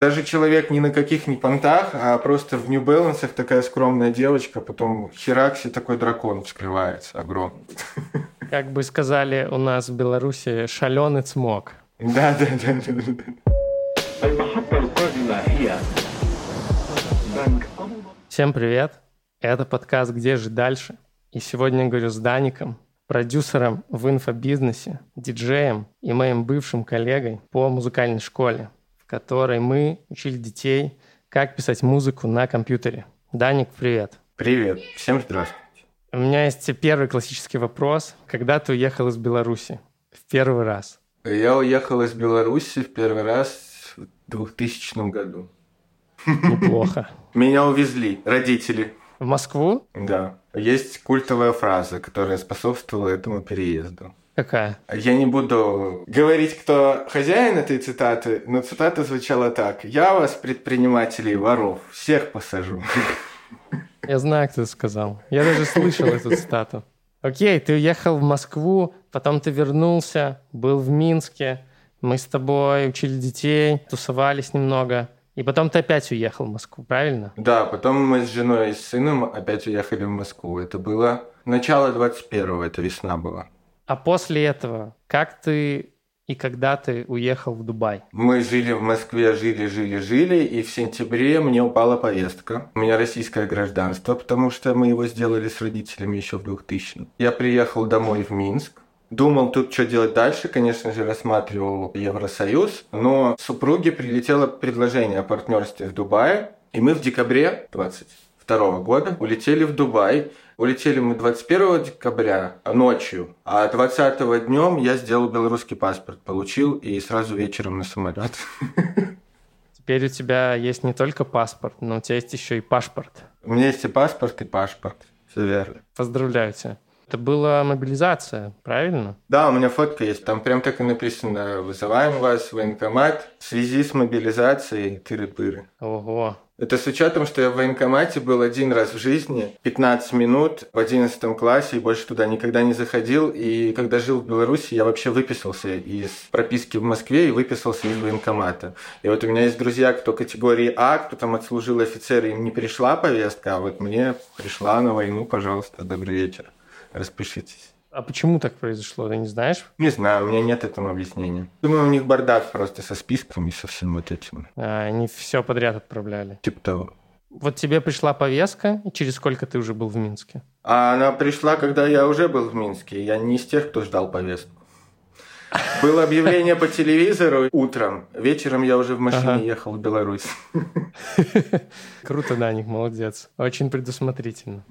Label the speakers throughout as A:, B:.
A: Даже человек ни на каких не понтах, а просто в New Balance такая скромная девочка, потом херакси такой дракон вскрывается огромный.
B: Как бы сказали у нас в Беларуси, шаленый цмок.
A: Да, да, да, да.
B: Всем привет. Это подкаст «Где же дальше?» И сегодня я говорю с Даником, продюсером в инфобизнесе, диджеем и моим бывшим коллегой по музыкальной школе которой мы учили детей, как писать музыку на компьютере. Даник, привет.
A: Привет. Всем здравствуйте.
B: У меня есть первый классический вопрос. Когда ты уехал из Беларуси в первый раз?
A: Я уехал из Беларуси в первый раз в 2000 году.
B: Неплохо.
A: Меня увезли родители.
B: В Москву?
A: Да. Есть культовая фраза, которая способствовала этому переезду.
B: Какая?
A: Я не буду говорить, кто хозяин этой цитаты, но цитата звучала так. «Я вас, предпринимателей, воров, всех посажу».
B: Я знаю, кто это сказал. Я даже слышал эту цитату. Окей, ты уехал в Москву, потом ты вернулся, был в Минске, мы с тобой учили детей, тусовались немного. И потом ты опять уехал в Москву, правильно?
A: Да, потом мы с женой и с сыном опять уехали в Москву. Это было начало 21-го, это весна была.
B: А после этого, как ты и когда ты уехал в Дубай?
A: Мы жили в Москве, жили, жили, жили, и в сентябре мне упала повестка. У меня российское гражданство, потому что мы его сделали с родителями еще в 2000 Я приехал домой в Минск, Думал тут, что делать дальше, конечно же, рассматривал Евросоюз, но супруге прилетело предложение о партнерстве в Дубае, и мы в декабре 22 года улетели в Дубай. Улетели мы 21 декабря ночью, а 20 днем я сделал белорусский паспорт, получил и сразу вечером на самолет.
B: Теперь у тебя есть не только паспорт, но у тебя есть еще и паспорт.
A: У меня есть и паспорт, и паспорт. Все верно.
B: Поздравляю тебя. Это была мобилизация, правильно?
A: Да, у меня фотка есть. Там прям так и написано «Вызываем вас в военкомат в связи с мобилизацией тыры-пыры».
B: Ого.
A: Это с учетом, что я в военкомате был один раз в жизни, 15 минут в 11 классе, и больше туда никогда не заходил. И когда жил в Беларуси, я вообще выписался из прописки в Москве и выписался из военкомата. И вот у меня есть друзья, кто категории А, кто там отслужил офицер, им не пришла повестка, а вот мне пришла на войну, пожалуйста, добрый вечер, распишитесь.
B: А почему так произошло, ты не знаешь?
A: Не знаю, у меня нет этому объяснения. Думаю, у них бардак просто со списком и со всем вот этим.
B: А, они все подряд отправляли.
A: Типа того.
B: Вот тебе пришла повестка, и через сколько ты уже был в Минске?
A: А она пришла, когда я уже был в Минске. Я не из тех, кто ждал повестку. Было объявление по телевизору утром. Вечером я уже в машине ага. ехал в Беларусь.
B: Круто, Даник, молодец. Очень предусмотрительно.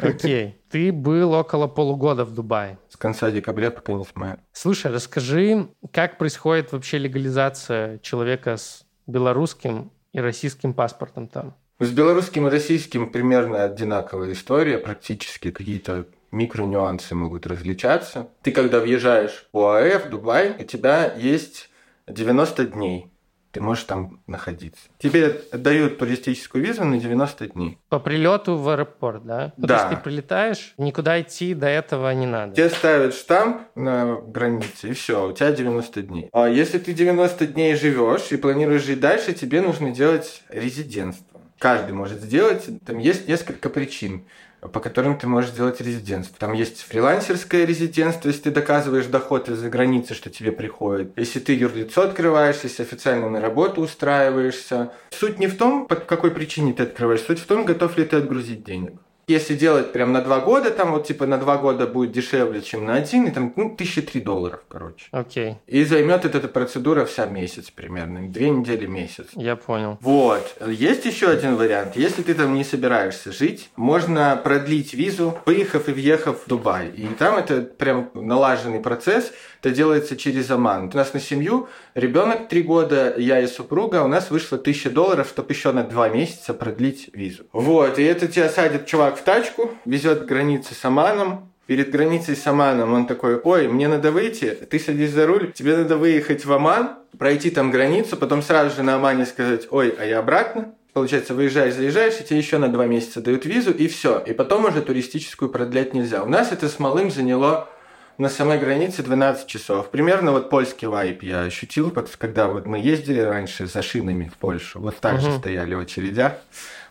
B: Окей. Ты был около полугода в Дубае.
A: С конца декабря по конец мая.
B: Слушай, расскажи, как происходит вообще легализация человека с белорусским и российским паспортом там?
A: С белорусским и российским примерно одинаковая история, практически какие-то микронюансы могут различаться. Ты, когда въезжаешь в ОАЭ, в Дубай, у тебя есть 90 дней. Ты можешь там находиться. Тебе дают туристическую визу на 90 дней.
B: По прилету в аэропорт, да?
A: Ну, да.
B: То есть ты прилетаешь, никуда идти до этого не надо.
A: Тебе ставят штамп на границе, и все, у тебя 90 дней. А если ты 90 дней живешь и планируешь жить дальше, тебе нужно делать резидентство. Каждый может сделать, там есть несколько причин по которым ты можешь сделать резидентство. Там есть фрилансерское резидентство, если ты доказываешь доход из-за границы, что тебе приходит. Если ты юрлицо открываешь, если официально на работу устраиваешься. Суть не в том, по какой причине ты открываешь, суть в том, готов ли ты отгрузить денег. Если делать прям на два года, там вот типа на два года будет дешевле, чем на один, и там, ну, тысяча три долларов, короче.
B: Окей. Okay.
A: И займет эта, эта процедура вся месяц примерно, две недели месяц.
B: Я понял.
A: Вот. Есть еще один вариант. Если ты там не собираешься жить, можно продлить визу, выехав и въехав в Дубай. И там это прям налаженный процесс, это делается через Оман. У нас на семью ребенок три года, я и супруга, у нас вышло тысяча долларов, чтобы еще на два месяца продлить визу. Вот, и это тебя садит чувак в тачку, везет к границе с Оманом, перед границей с Оманом он такой, ой, мне надо выйти, ты садись за руль, тебе надо выехать в Оман, пройти там границу, потом сразу же на Омане сказать, ой, а я обратно, Получается, выезжаешь, заезжаешь, и тебе еще на два месяца дают визу, и все. И потом уже туристическую продлять нельзя. У нас это с малым заняло на самой границе 12 часов. Примерно вот польский вайп я ощутил, когда вот мы ездили раньше за шинами в Польшу. Вот так угу. же стояли в очередях.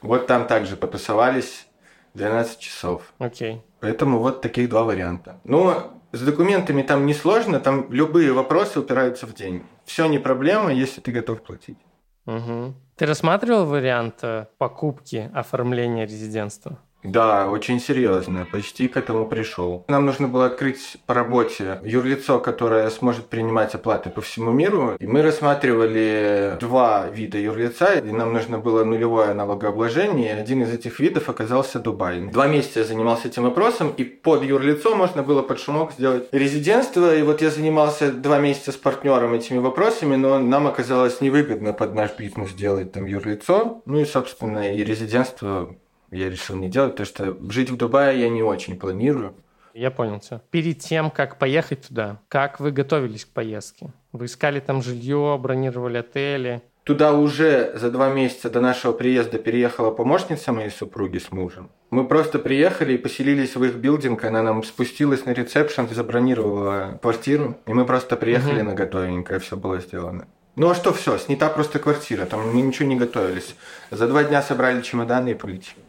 A: Вот там также потусовались 12 часов.
B: Окей.
A: Поэтому вот таких два варианта. Но с документами там не сложно, там любые вопросы упираются в деньги. Все не проблема, если ты готов платить.
B: Угу. Ты рассматривал вариант э, покупки оформления резидентства?
A: Да, очень серьезно, почти к этому пришел. Нам нужно было открыть по работе юрлицо, которое сможет принимать оплаты по всему миру. И мы рассматривали два вида юрлица, и нам нужно было нулевое налогообложение. И один из этих видов оказался Дубай. Два месяца я занимался этим вопросом, и под юрлицо можно было под шумок сделать резидентство. И вот я занимался два месяца с партнером этими вопросами, но нам оказалось невыгодно под наш бизнес сделать там юрлицо. Ну и, собственно, и резидентство я решил не делать, потому что жить в Дубае я не очень планирую.
B: Я понял все. Перед тем, как поехать туда, как вы готовились к поездке? Вы искали там жилье, бронировали отели?
A: Туда уже за два месяца до нашего приезда переехала помощница моей супруги с мужем. Мы просто приехали и поселились в их билдинг. Она нам спустилась на ресепшн, забронировала квартиру. И мы просто приехали угу. на готовенькое, все было сделано. Ну а что все, снята просто квартира, там мы ничего не готовились. За два дня собрали чемоданы и полетели.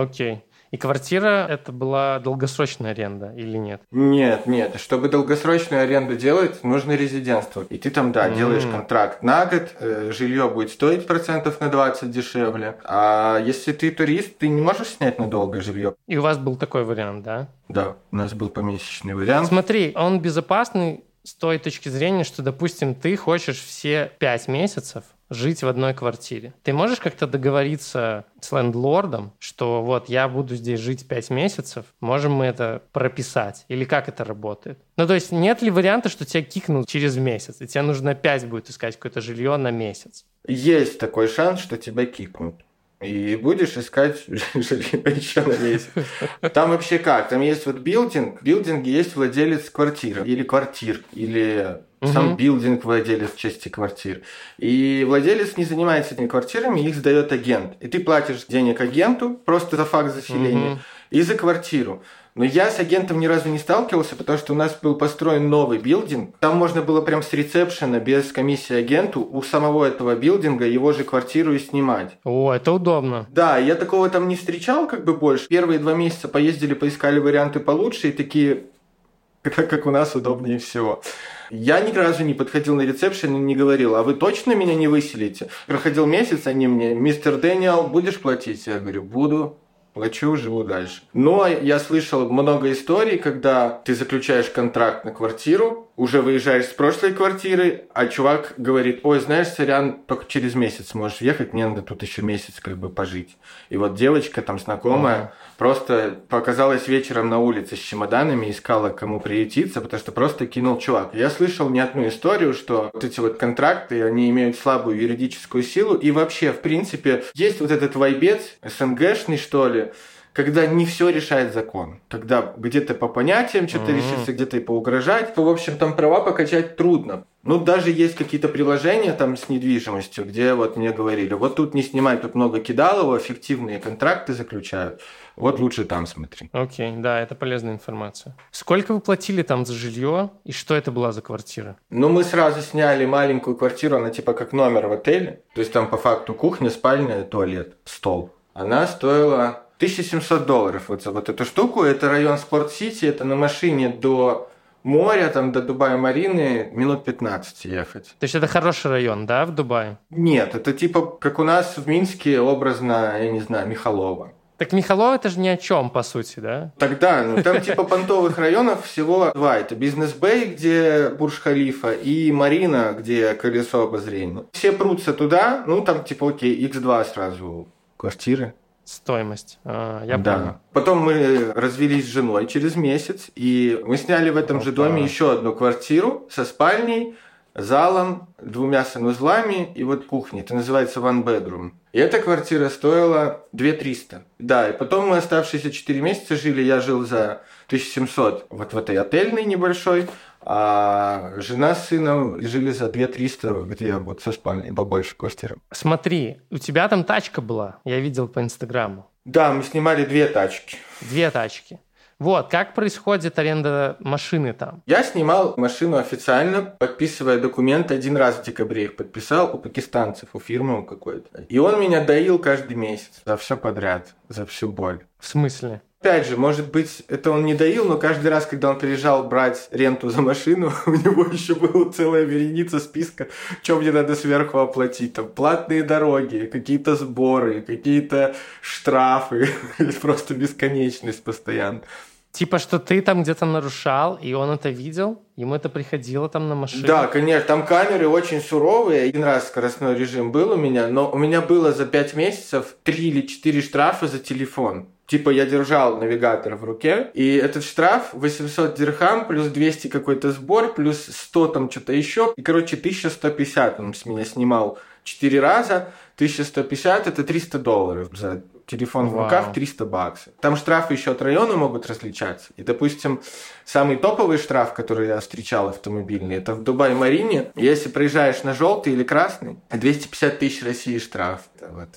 B: Окей. И квартира это была долгосрочная аренда или нет?
A: Нет, нет. Чтобы долгосрочную аренду делать, нужно резидентство. И ты там, да, mm-hmm. делаешь контракт на год, э, жилье будет стоить процентов на 20 дешевле. А если ты турист, ты не можешь снять надолго жилье.
B: И у вас был такой вариант, да?
A: Да, у нас был помесячный вариант.
B: Смотри, он безопасный с той точки зрения, что, допустим, ты хочешь все пять месяцев жить в одной квартире. Ты можешь как-то договориться с лендлордом, что вот я буду здесь жить 5 месяцев, можем мы это прописать? Или как это работает? Ну, то есть нет ли варианта, что тебя кикнут через месяц, и тебе нужно опять будет искать какое-то жилье на месяц?
A: Есть такой шанс, что тебя кикнут. И будешь искать жилье еще на месяц. Там вообще как? Там есть вот building. В building е есть владелец квартиры или квартир, или угу. сам билдинг владелец части квартир. И владелец не занимается этими квартирами, их сдает агент. И ты платишь денег агенту просто за факт заселения угу. и за квартиру. Но я с агентом ни разу не сталкивался, потому что у нас был построен новый билдинг. Там можно было прям с ресепшена, без комиссии агенту, у самого этого билдинга его же квартиру и снимать.
B: О, это удобно.
A: Да, я такого там не встречал как бы больше. Первые два месяца поездили, поискали варианты получше и такие, как, как у нас удобнее всего. Я ни разу не подходил на ресепшн и не говорил, а вы точно меня не выселите? Проходил месяц, они мне, мистер Дэниел, будешь платить? Я говорю, буду плачу, живу дальше. Но я слышал много историй, когда ты заключаешь контракт на квартиру, уже выезжаешь с прошлой квартиры, а чувак говорит, ой, знаешь, сорян, только через месяц можешь въехать, мне надо тут еще месяц как бы пожить. И вот девочка там знакомая ага. просто показалась вечером на улице с чемоданами, искала кому приютиться, потому что просто кинул чувак. Я слышал не одну историю, что вот эти вот контракты, они имеют слабую юридическую силу, и вообще, в принципе, есть вот этот вайбец, СНГшный, что ли, когда не все решает закон. Когда где-то по понятиям что-то mm-hmm. решится, где-то и поугрожать. То, в общем, там права покачать трудно. Ну, даже есть какие-то приложения там с недвижимостью, где вот мне говорили, вот тут не снимай, тут много кидалово, фиктивные контракты заключают. Вот лучше там смотри.
B: Окей, okay, да, это полезная информация. Сколько вы платили там за жилье и что это была за квартира?
A: Ну, мы сразу сняли маленькую квартиру, она типа как номер в отеле. То есть там по факту кухня, спальня, туалет, стол. Она стоила 1700 долларов вот за вот эту штуку. Это район Спорт-Сити, это на машине до моря, там до Дубая-Марины минут 15 ехать.
B: То есть это хороший район, да, в Дубае?
A: Нет, это типа как у нас в Минске образно, я не знаю, Михалова.
B: Так Михалова это же ни о чем, по сути, да?
A: Тогда, ну там типа понтовых районов всего два. Это Бизнес-Бэй, где Бурж-Халифа, и Марина, где колесо обозрения. Все прутся туда, ну там типа окей, X2 сразу квартиры.
B: Стоимость. А, я
A: да.
B: понял.
A: Потом мы развелись с женой через месяц, и мы сняли в этом Опа. же доме еще одну квартиру со спальней, залом, двумя санузлами и вот кухней. Это называется one bedroom. И эта квартира стоила 2 300. Да, и потом мы оставшиеся 4 месяца жили. Я жил за 1700 вот в этой отельной небольшой, а жена с сыном жили за 2 300, где вот со спальней побольше квартира.
B: Смотри, у тебя там тачка была, я видел по Инстаграму.
A: Да, мы снимали две тачки.
B: Две тачки. Вот, как происходит аренда машины там?
A: Я снимал машину официально, подписывая документы. Один раз в декабре их подписал у пакистанцев, у фирмы какой-то. И он меня доил каждый месяц за все подряд, за всю боль.
B: В смысле?
A: Опять же, может быть, это он не доил, но каждый раз, когда он приезжал брать ренту за машину, у него еще была целая вереница списка, что мне надо сверху оплатить. Там платные дороги, какие-то сборы, какие-то штрафы. Просто бесконечность постоянно.
B: Типа, что ты там где-то нарушал, и он это видел? Ему это приходило там на машине?
A: Да, конечно. Там камеры очень суровые. Один раз скоростной режим был у меня, но у меня было за пять месяцев три или четыре штрафа за телефон. Типа я держал навигатор в руке, и этот штраф 800 дирхам плюс 200 какой-то сбор, плюс 100 там что-то еще. И, короче, 1150 он с меня снимал 4 раза. 1150 это 300 долларов за телефон Вау. в руках 300 баксов. Там штрафы еще от района могут различаться. И, допустим, самый топовый штраф, который я встречал автомобильный, это в Дубай-Марине. Если проезжаешь на желтый или красный, 250 тысяч России штраф. Это вот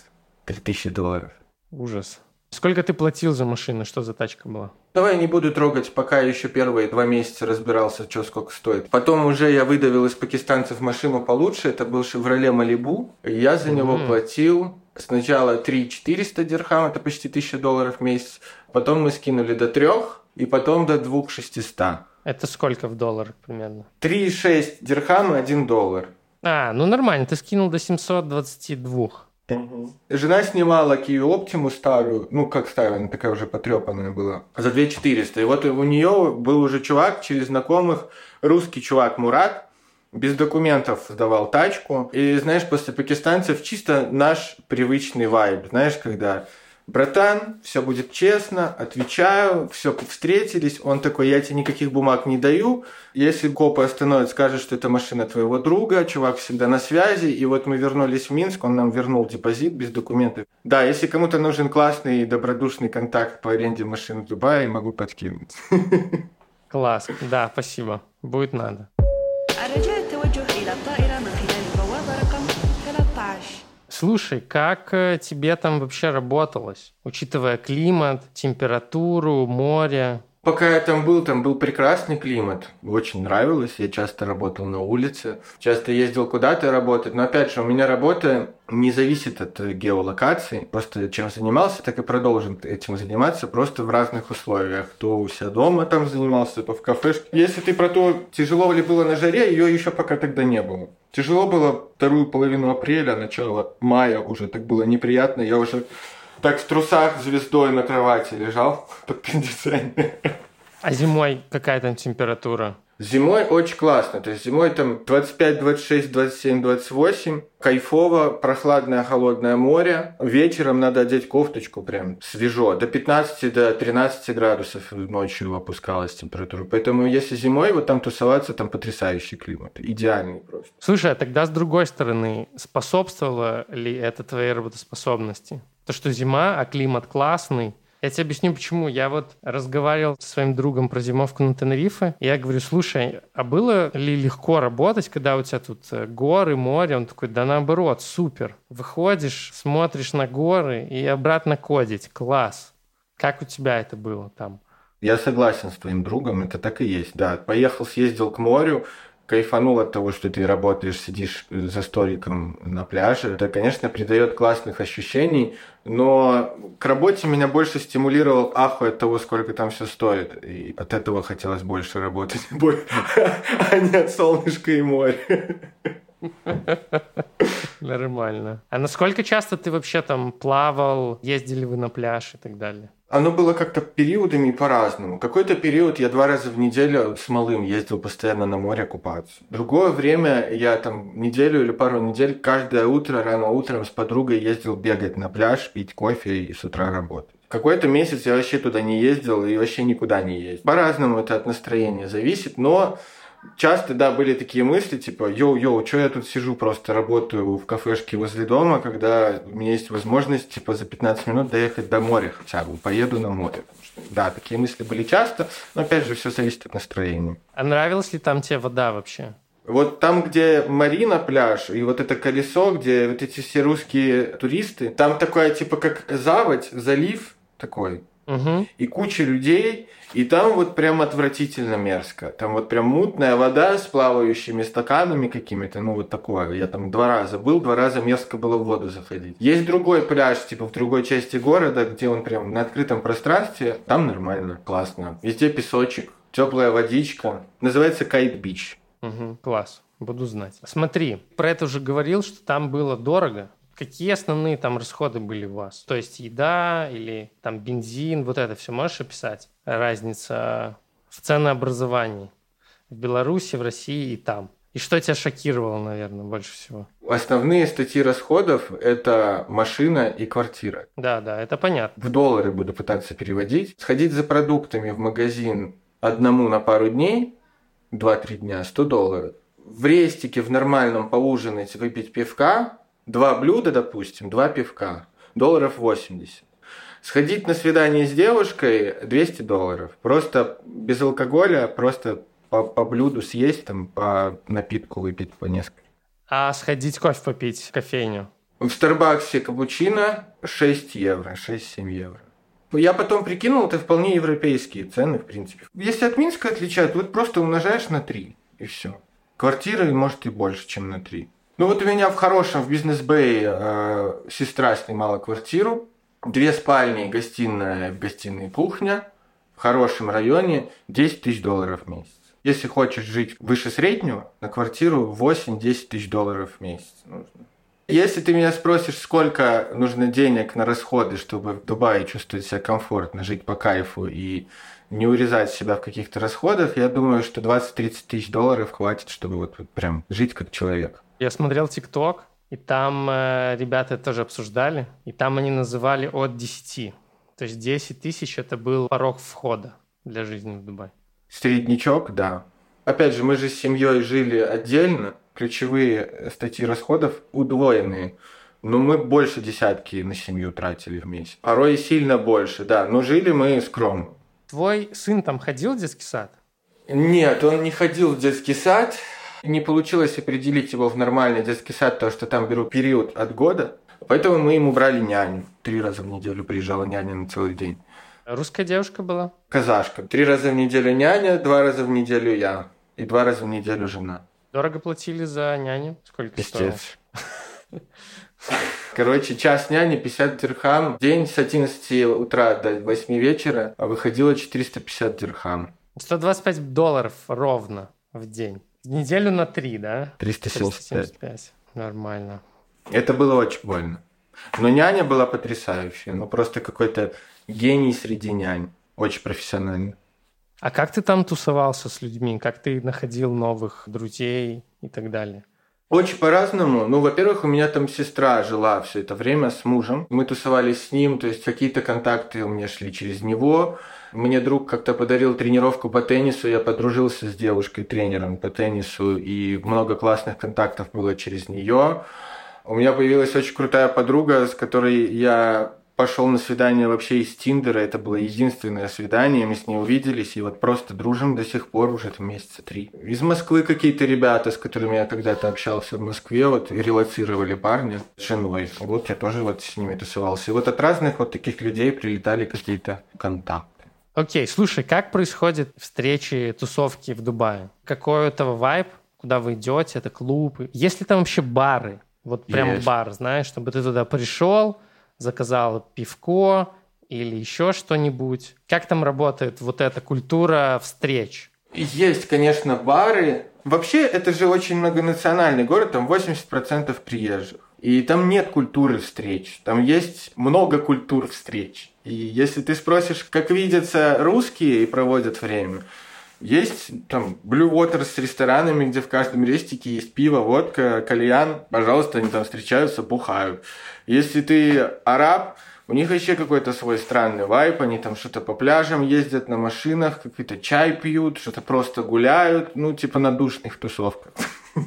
A: 3000 долларов.
B: Ужас. Сколько ты платил за машину? Что за тачка была?
A: Давай не буду трогать, пока еще первые два месяца разбирался, что сколько стоит. Потом уже я выдавил из пакистанцев машину получше. Это был Chevrolet Malibu. Я за mm-hmm. него платил сначала 3 400 дирхам, это почти 1000 долларов в месяц. Потом мы скинули до 3, и потом до 2 600.
B: Это сколько в долларах примерно?
A: 3,6 дирхам и 1 доллар.
B: А, ну нормально, ты скинул до 722.
A: Угу. Жена снимала Kia Optimus старую, ну как старая, она такая уже потрепанная была, за 2400. И вот у нее был уже чувак через знакомых, русский чувак Мурат, без документов сдавал тачку. И знаешь, после пакистанцев чисто наш привычный вайб. Знаешь, когда братан, все будет честно, отвечаю, все, встретились. Он такой, я тебе никаких бумаг не даю. Если копы остановят, скажут, что это машина твоего друга, чувак всегда на связи. И вот мы вернулись в Минск, он нам вернул депозит без документов. Да, если кому-то нужен классный и добродушный контакт по аренде машин в Дубае, могу подкинуть.
B: Класс, да, спасибо. Будет надо. Слушай, как э, тебе там вообще работалось, учитывая климат, температуру, море?
A: Пока я там был, там был прекрасный климат. Очень нравилось. Я часто работал на улице, часто ездил куда-то работать. Но опять же, у меня работа не зависит от геолокации. Просто чем занимался, так и продолжим этим заниматься, просто в разных условиях. То у себя дома там занимался, то в кафешке. Если ты про то, тяжело ли было на жаре, ее еще пока тогда не было. Тяжело было вторую половину апреля, начало мая уже так было неприятно. Я уже так в трусах звездой на кровати лежал под кондиционер.
B: А зимой какая там температура?
A: Зимой очень классно. То есть зимой там 25, 26, 27, 28. Кайфово, прохладное, холодное море. Вечером надо одеть кофточку прям свежо. До 15, до 13 градусов ночью опускалась температура. Поэтому если зимой вот там тусоваться, там потрясающий климат. Идеальный просто.
B: Слушай, а тогда с другой стороны, способствовало ли это твоей работоспособности? То, что зима, а климат классный. Я тебе объясню, почему. Я вот разговаривал со своим другом про зимовку на Тенерифе. И я говорю, слушай, а было ли легко работать, когда у тебя тут э, горы, море? Он такой, да наоборот, супер. Выходишь, смотришь на горы и обратно кодить. Класс. Как у тебя это было там?
A: Я согласен с твоим другом, это так и есть, да. Поехал, съездил к морю, кайфанул от того, что ты работаешь, сидишь за столиком на пляже. Это, конечно, придает классных ощущений, но к работе меня больше стимулировал аху от того, сколько там все стоит. И от этого хотелось больше работать, а не от солнышка и моря.
B: Нормально. А насколько часто ты вообще там плавал, ездили вы на пляж и так далее?
A: Оно было как-то периодами по-разному. Какой-то период я два раза в неделю с малым ездил постоянно на море купаться. Другое время я там неделю или пару недель каждое утро, рано утром с подругой ездил бегать на пляж, пить кофе и с утра работать. Какой-то месяц я вообще туда не ездил и вообще никуда не ездил. По-разному это от настроения зависит, но часто, да, были такие мысли, типа, йоу-йоу, что я тут сижу, просто работаю в кафешке возле дома, когда у меня есть возможность, типа, за 15 минут доехать до моря хотя бы, поеду на море. Да, такие мысли были часто, но опять же, все зависит от настроения.
B: А нравилась ли там тебе вода вообще?
A: Вот там, где Марина пляж, и вот это колесо, где вот эти все русские туристы, там такое, типа, как заводь, залив такой,
B: Угу.
A: и куча людей, и там вот прям отвратительно мерзко. Там вот прям мутная вода с плавающими стаканами какими-то, ну вот такое. Я там два раза был, два раза мерзко было в воду заходить. Есть другой пляж, типа в другой части города, где он прям на открытом пространстве, там нормально, классно. Везде песочек, теплая водичка. Называется Кайт Бич.
B: Угу. Класс. Буду знать. Смотри, про это уже говорил, что там было дорого. Какие основные там расходы были у вас? То есть еда или там бензин, вот это все можешь описать? Разница в ценообразовании в Беларуси, в России и там. И что тебя шокировало, наверное, больше всего?
A: Основные статьи расходов – это машина и квартира.
B: Да, да, это понятно.
A: В доллары буду пытаться переводить. Сходить за продуктами в магазин одному на пару дней, 2-3 дня, 100 долларов. В рестике в нормальном поужинать, выпить пивка, два блюда, допустим, два пивка, долларов 80. Сходить на свидание с девушкой 200 долларов. Просто без алкоголя, просто по, по блюду съесть, там, по напитку выпить по несколько.
B: А сходить кофе попить в кофейню?
A: В Старбаксе капучино 6 евро, 6-7 евро. Я потом прикинул, это вполне европейские цены, в принципе. Если от Минска отличают, вот просто умножаешь на 3, и все. Квартиры, может, и больше, чем на 3. Ну вот у меня в хорошем, в бизнес-бэй э, сестра снимала квартиру. Две спальни, гостиная, в гостиной кухня. В хорошем районе 10 тысяч долларов в месяц. Если хочешь жить выше среднего, на квартиру 8-10 тысяч долларов в месяц нужно. Если ты меня спросишь, сколько нужно денег на расходы, чтобы в Дубае чувствовать себя комфортно, жить по кайфу и не урезать себя в каких-то расходах, я думаю, что 20-30 тысяч долларов хватит, чтобы вот, вот прям жить как человек.
B: Я смотрел ТикТок, и там э, ребята это тоже обсуждали, и там они называли от 10. То есть 10 тысяч это был порог входа для жизни в Дубае.
A: Среднячок, да. Опять же, мы же с семьей жили отдельно, ключевые статьи расходов удвоенные. Но мы больше десятки на семью тратили в месяц. Порой сильно больше, да. Но жили мы скромно.
B: Твой сын там ходил в детский сад?
A: Нет, он не ходил в детский сад. Не получилось определить его в нормальный детский сад, потому что там берут период от года. Поэтому мы ему брали няню. Три раза в неделю приезжала няня на целый день.
B: Русская девушка была?
A: Казашка. Три раза в неделю няня, два раза в неделю я. И два раза в неделю жена.
B: Дорого платили за няню? Сколько стоило?
A: Короче, час няни 50 дирхам. День с 11 утра до 8 вечера а выходило 450 дирхам.
B: 125 долларов ровно в день. Неделю на три, да?
A: 375.
B: 375. Нормально.
A: Это было очень больно. Но няня была потрясающая. Ну, просто какой-то гений среди нянь. Очень профессиональный.
B: А как ты там тусовался с людьми? Как ты находил новых друзей и так далее?
A: Очень по-разному. Ну, во-первых, у меня там сестра жила все это время с мужем. Мы тусовались с ним, то есть какие-то контакты у меня шли через него. Мне друг как-то подарил тренировку по теннису, я подружился с девушкой-тренером по теннису, и много классных контактов было через нее. У меня появилась очень крутая подруга, с которой я пошел на свидание вообще из Тиндера. Это было единственное свидание, мы с ней увиделись, и вот просто дружим до сих пор уже там месяца три. Из Москвы какие-то ребята, с которыми я когда-то общался в Москве, вот релацировали парня с женой. Вот я тоже вот с ними тусовался. И вот от разных вот таких людей прилетали какие-то контакты.
B: Окей, слушай, как происходят встречи, тусовки в Дубае? Какой у этого вайб? Куда вы идете? Это клубы? Есть ли там вообще бары? Вот прям
A: Есть.
B: бар, знаешь, чтобы ты туда пришел, заказал пивко или еще что-нибудь. Как там работает вот эта культура встреч?
A: Есть, конечно, бары. Вообще, это же очень многонациональный город, там 80% приезжих. И там нет культуры встреч, там есть много культур встреч. И если ты спросишь, как видятся русские и проводят время, есть там Blue Water с ресторанами, где в каждом рестике есть пиво, водка, кальян. Пожалуйста, они там встречаются, бухают. Если ты араб, у них вообще какой-то свой странный вайп, они там что-то по пляжам ездят на машинах, какой-то чай пьют, что-то просто гуляют, ну, типа на душных тусовках.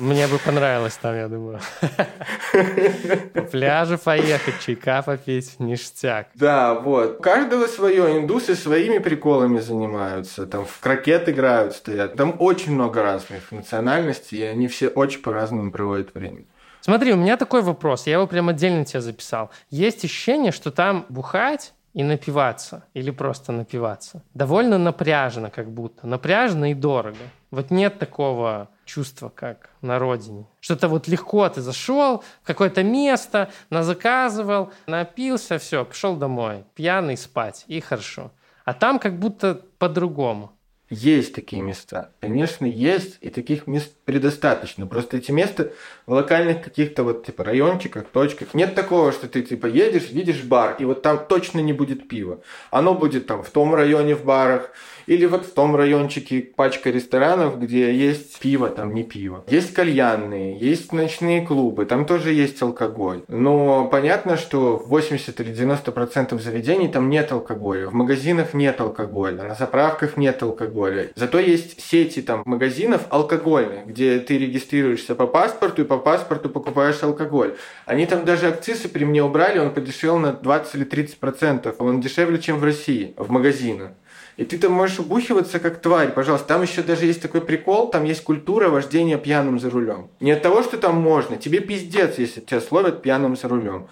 B: Мне бы понравилось там, я думаю. По пляжу поехать, чайка попить, ништяк.
A: Да, вот. У каждого свое. Индусы своими приколами занимаются. Там в крокет играют, стоят. Там очень много разных национальностей, и они все очень по-разному проводят время.
B: Смотри, у меня такой вопрос, я его прям отдельно тебе записал. Есть ощущение, что там бухать и напиваться, или просто напиваться. Довольно напряжно как будто, напряжно и дорого. Вот нет такого чувства, как на родине. Что-то вот легко ты зашел в какое-то место, назаказывал, напился, все, пошел домой, пьяный спать, и хорошо. А там как будто по-другому.
A: Есть такие места. Конечно, есть, и таких мест предостаточно. Просто эти места в локальных каких-то вот типа райончиках, точках. Нет такого, что ты типа едешь, видишь бар, и вот там точно не будет пива. Оно будет там в том районе в барах, или вот в том райончике пачка ресторанов, где есть пиво, там не пиво. Есть кальянные, есть ночные клубы, там тоже есть алкоголь. Но понятно, что 80 или 90 процентов заведений там нет алкоголя. В магазинах нет алкоголя, на заправках нет алкоголя. Зато есть сети там магазинов алкогольных, где ты регистрируешься по паспорту и по паспорту покупаешь алкоголь. Они там даже акцисы при мне убрали, он подешевел на 20 или 30 процентов. Он дешевле, чем в России, в магазинах. И ты там можешь убухиваться как тварь, пожалуйста. Там еще даже есть такой прикол, там есть культура вождения пьяным за рулем. Не от того, что там можно, тебе пиздец, если тебя словят пьяным за рулем.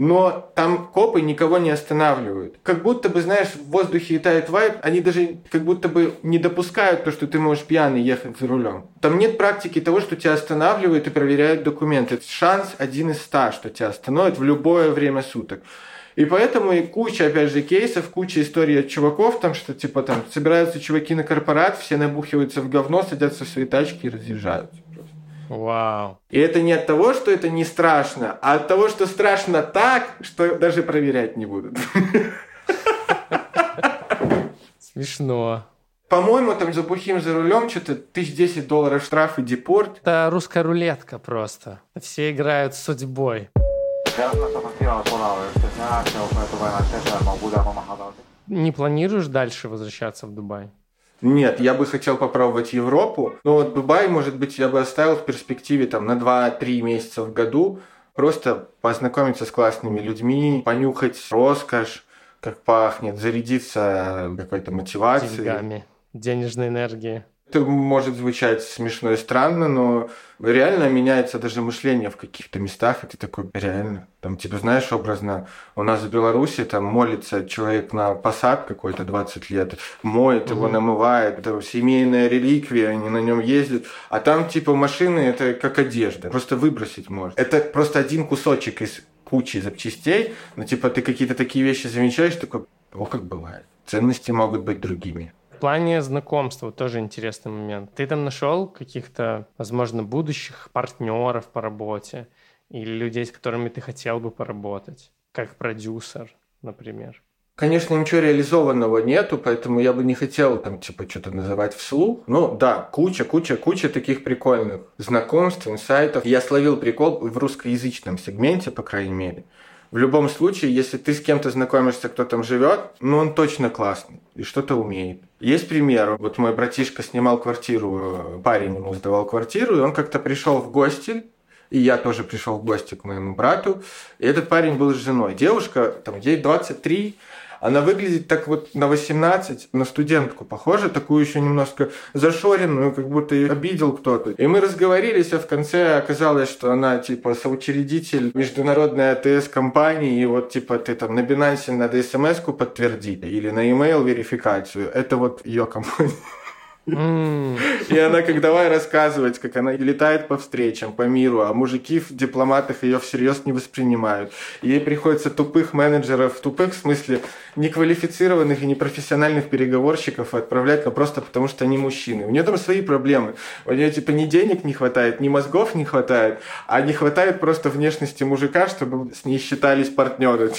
A: Но там копы никого не останавливают. Как будто бы, знаешь, в воздухе летает вайб, они даже как будто бы не допускают то, что ты можешь пьяный ехать за рулем. Там нет практики того, что тебя останавливают и проверяют документы. Шанс один из ста, что тебя остановят в любое время суток. И поэтому и куча, опять же, кейсов, куча историй от чуваков, там, что, типа, там, собираются чуваки на корпорат, все набухиваются в говно, садятся в свои тачки и разъезжаются.
B: Вау.
A: И это не от того, что это не страшно, а от того, что страшно так, что даже проверять не будут.
B: Смешно.
A: По-моему, там за бухим за рулем что-то тысяч десять долларов штраф и депорт.
B: Это русская рулетка просто. Все играют с судьбой. Не планируешь дальше возвращаться в Дубай?
A: Нет, я бы хотел попробовать Европу. Но вот Дубай, может быть, я бы оставил в перспективе там на 2-3 месяца в году. Просто познакомиться с классными людьми, понюхать роскошь, как пахнет, зарядиться какой-то мотивацией.
B: Деньгами, денежной энергией.
A: Это может звучать смешно и странно, но реально меняется даже мышление в каких-то местах, и ты такой, реально. Там, типа, знаешь, образно, у нас в Беларуси там молится человек на посад какой-то 20 лет, моет его, намывает, это семейная реликвия, они на нем ездят. А там, типа, машины, это как одежда, просто выбросить можно. Это просто один кусочек из кучи запчастей, но, типа, ты какие-то такие вещи замечаешь, такой, о, как бывает. Ценности могут быть другими
B: плане знакомства тоже интересный момент. Ты там нашел каких-то, возможно, будущих партнеров по работе или людей, с которыми ты хотел бы поработать, как продюсер, например?
A: Конечно, ничего реализованного нету, поэтому я бы не хотел там типа что-то называть вслух. Ну да, куча, куча, куча таких прикольных знакомств, инсайтов. Я словил прикол в русскоязычном сегменте, по крайней мере. В любом случае, если ты с кем-то знакомишься, кто там живет, ну он точно классный и что-то умеет. Есть пример. Вот мой братишка снимал квартиру, парень ему сдавал квартиру, и он как-то пришел в гости, и я тоже пришел в гости к моему брату. И этот парень был с женой. Девушка, там, ей 23, она выглядит так вот на 18, на студентку похожа, такую еще немножко зашоренную, как будто ее обидел кто-то. И мы разговорились, а в конце оказалось, что она типа соучредитель международной АТС-компании, и вот типа ты там на Binance надо смс-ку подтвердить или на email верификацию. Это вот ее компания. И она как давай рассказывать, как она летает по встречам, по миру, а мужики в дипломатах ее всерьез не воспринимают. Ей приходится тупых менеджеров, тупых в смысле неквалифицированных и непрофессиональных переговорщиков отправлять, но просто потому что они мужчины. У нее там свои проблемы. У нее типа ни денег не хватает, ни мозгов не хватает, а не хватает просто внешности мужика, чтобы с ней считались партнеры.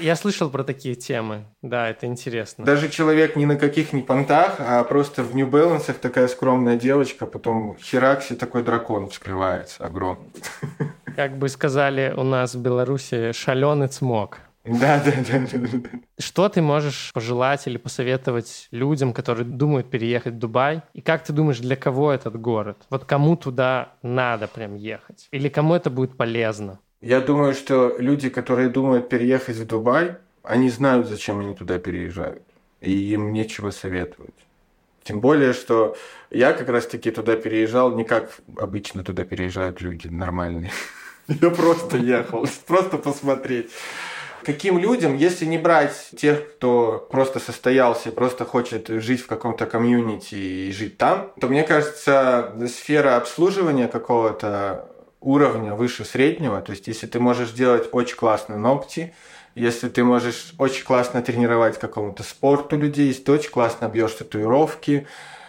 B: Я слышал про такие темы. Да, это интересно.
A: Даже человек ни на каких ни понтах, а просто в New Balance такая скромная девочка, потом херакси такой дракон вскрывается огромный.
B: Как бы сказали у нас в Беларуси, шаленый цмок.
A: Да, да, да, да, да.
B: Что ты можешь пожелать или посоветовать людям, которые думают переехать в Дубай? И как ты думаешь, для кого этот город? Вот кому туда надо прям ехать? Или кому это будет полезно?
A: Я думаю, что люди, которые думают переехать в Дубай, они знают, зачем они туда переезжают. И им нечего советовать. Тем более, что я как раз-таки туда переезжал не как обычно туда переезжают люди нормальные. Я просто ехал, просто посмотреть. каким людям, если не брать тех, кто просто состоялся и просто хочет жить в каком-то комьюнити и жить там, то мне кажется, сфера обслуживания какого-то уровня выше среднего, то есть если ты можешь делать очень классные ногти, если ты можешь очень классно тренировать какому-то спорту людей, если ты очень классно бьешь татуировки,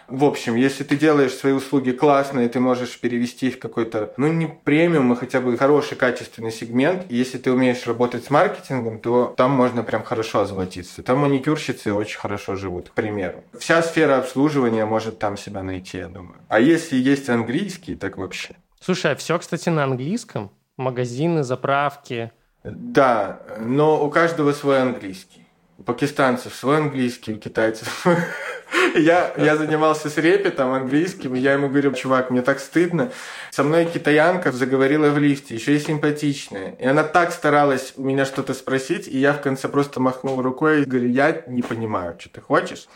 A: в общем, если ты делаешь свои услуги классные, ты можешь перевести их в какой-то, ну, не премиум, а хотя бы хороший, качественный сегмент. И если ты умеешь работать с маркетингом, то там можно прям хорошо озолотиться. Там маникюрщицы очень хорошо живут, к примеру. Вся сфера обслуживания может там себя найти, я думаю. А если есть английский, так вообще.
B: Слушай, а все, кстати, на английском? Магазины, заправки?
A: Да, но у каждого свой английский. У пакистанцев свой английский, у китайцев я, я занимался с репетом английским, и я ему говорю, чувак, мне так стыдно. Со мной китаянка заговорила в лифте, еще и симпатичная. И она так старалась у меня что-то спросить, и я в конце просто махнул рукой и говорю, я не понимаю, что ты хочешь.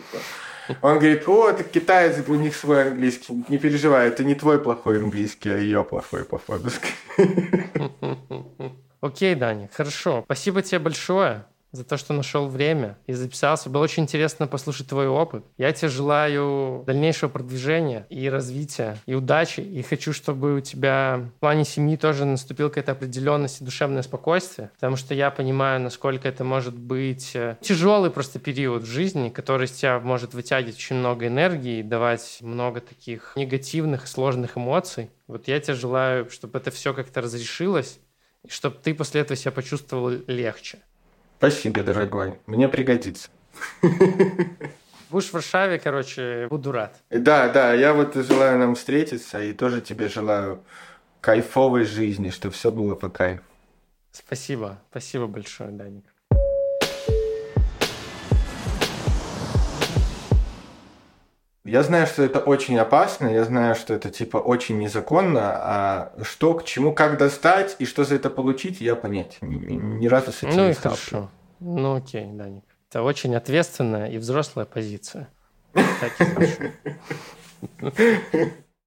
A: Он говорит, о, это китаец, у них свой английский. Не переживай, это не твой плохой английский, а ее плохой по фотоске.
B: Окей, Дани, хорошо. Спасибо тебе большое за то, что нашел время и записался. Было очень интересно послушать твой опыт. Я тебе желаю дальнейшего продвижения и развития, и удачи. И хочу, чтобы у тебя в плане семьи тоже наступила какая-то определенность и душевное спокойствие, потому что я понимаю, насколько это может быть э, тяжелый просто период в жизни, который из тебя может вытягивать очень много энергии и давать много таких негативных и сложных эмоций. Вот я тебе желаю, чтобы это все как-то разрешилось, чтобы ты после этого себя почувствовал легче.
A: Спасибо, дорогой. Мне пригодится.
B: Будешь в Варшаве, короче, буду рад.
A: Да, да, я вот желаю нам встретиться и тоже тебе желаю кайфовой жизни, чтобы все было по кайфу.
B: Спасибо, спасибо большое, Даник.
A: Я знаю, что это очень опасно, я знаю, что это типа очень незаконно, а что, к чему, как достать и что за это получить, я понять ни, разу с этим
B: ну
A: не
B: хорошо. Ну окей, Даник. Это очень ответственная и взрослая позиция. Так и